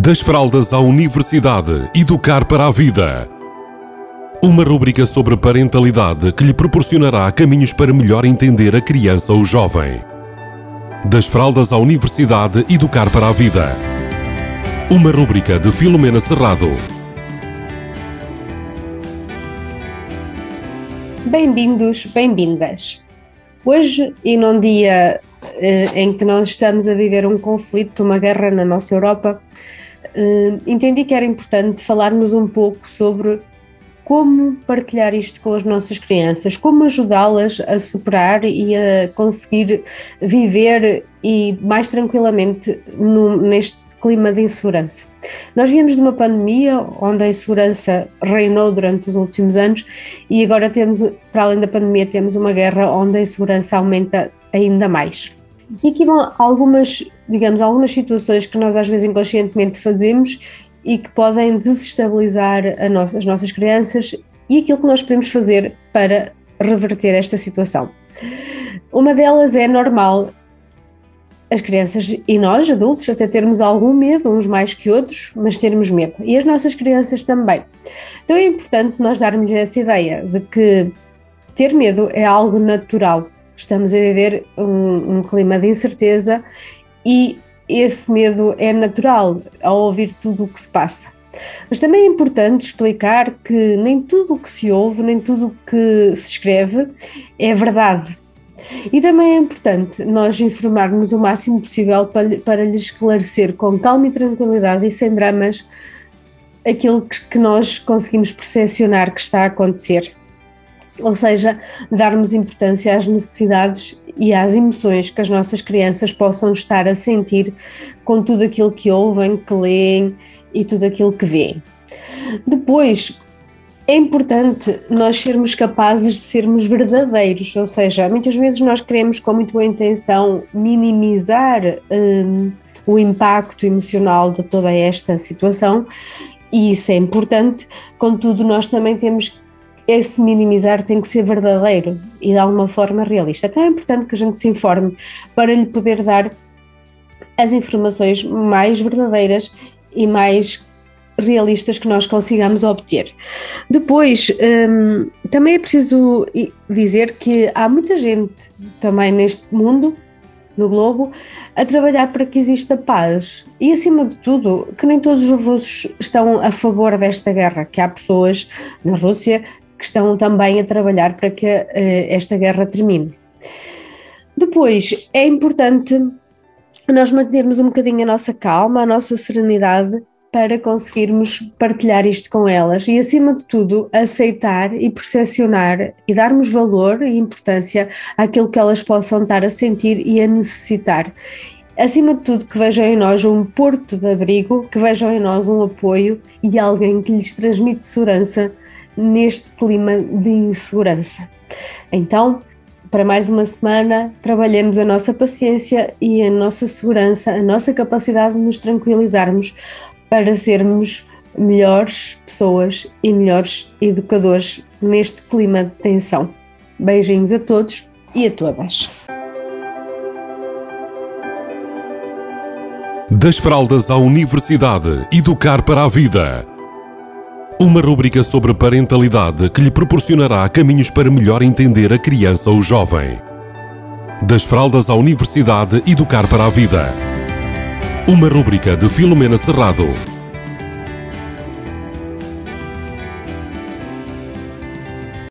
Das fraldas à universidade, educar para a vida. Uma rúbrica sobre parentalidade que lhe proporcionará caminhos para melhor entender a criança ou jovem. Das fraldas à universidade, educar para a vida. Uma rúbrica de Filomena Serrado. Bem-vindos, bem-vindas. Hoje, e num dia eh, em que nós estamos a viver um conflito, uma guerra na nossa Europa, entendi que era importante falarmos um pouco sobre como partilhar isto com as nossas crianças, como ajudá-las a superar e a conseguir viver e mais tranquilamente no, neste clima de insegurança. Nós viemos de uma pandemia onde a insegurança reinou durante os últimos anos e agora temos, para além da pandemia, temos uma guerra onde a insegurança aumenta ainda mais. E aqui vão algumas, digamos, algumas situações que nós às vezes inconscientemente fazemos e que podem desestabilizar nossa, as nossas crianças e aquilo que nós podemos fazer para reverter esta situação. Uma delas é normal as crianças e nós, adultos, até termos algum medo, uns mais que outros, mas termos medo. E as nossas crianças também. Então é importante nós darmos essa ideia de que ter medo é algo natural. Estamos a viver um, um clima de incerteza e esse medo é natural ao ouvir tudo o que se passa. Mas também é importante explicar que nem tudo o que se ouve, nem tudo o que se escreve é verdade. E também é importante nós informarmos o máximo possível para, para lhes esclarecer com calma e tranquilidade e sem dramas aquilo que, que nós conseguimos percepcionar que está a acontecer. Ou seja, darmos importância às necessidades e às emoções que as nossas crianças possam estar a sentir com tudo aquilo que ouvem, que leem e tudo aquilo que veem. Depois, é importante nós sermos capazes de sermos verdadeiros, ou seja, muitas vezes nós queremos com muito boa intenção minimizar um, o impacto emocional de toda esta situação e isso é importante, contudo nós também temos esse minimizar tem que ser verdadeiro e de alguma forma realista. Então é importante que a gente se informe para lhe poder dar as informações mais verdadeiras e mais realistas que nós consigamos obter. Depois, hum, também é preciso dizer que há muita gente também neste mundo, no globo, a trabalhar para que exista paz. E acima de tudo, que nem todos os russos estão a favor desta guerra, que há pessoas na Rússia que estão também a trabalhar para que uh, esta guerra termine. Depois, é importante nós mantermos um bocadinho a nossa calma, a nossa serenidade para conseguirmos partilhar isto com elas e, acima de tudo, aceitar e percepcionar e darmos valor e importância àquilo que elas possam estar a sentir e a necessitar. Acima de tudo, que vejam em nós um porto de abrigo, que vejam em nós um apoio e alguém que lhes transmite segurança neste clima de insegurança. Então, para mais uma semana, trabalhemos a nossa paciência e a nossa segurança, a nossa capacidade de nos tranquilizarmos para sermos melhores pessoas e melhores educadores neste clima de tensão. Beijinhos a todos e a todas. Das fraldas à universidade, educar para a vida. Uma rúbrica sobre parentalidade que lhe proporcionará caminhos para melhor entender a criança ou jovem. Das fraldas à universidade, educar para a vida. Uma rúbrica de Filomena Serrado.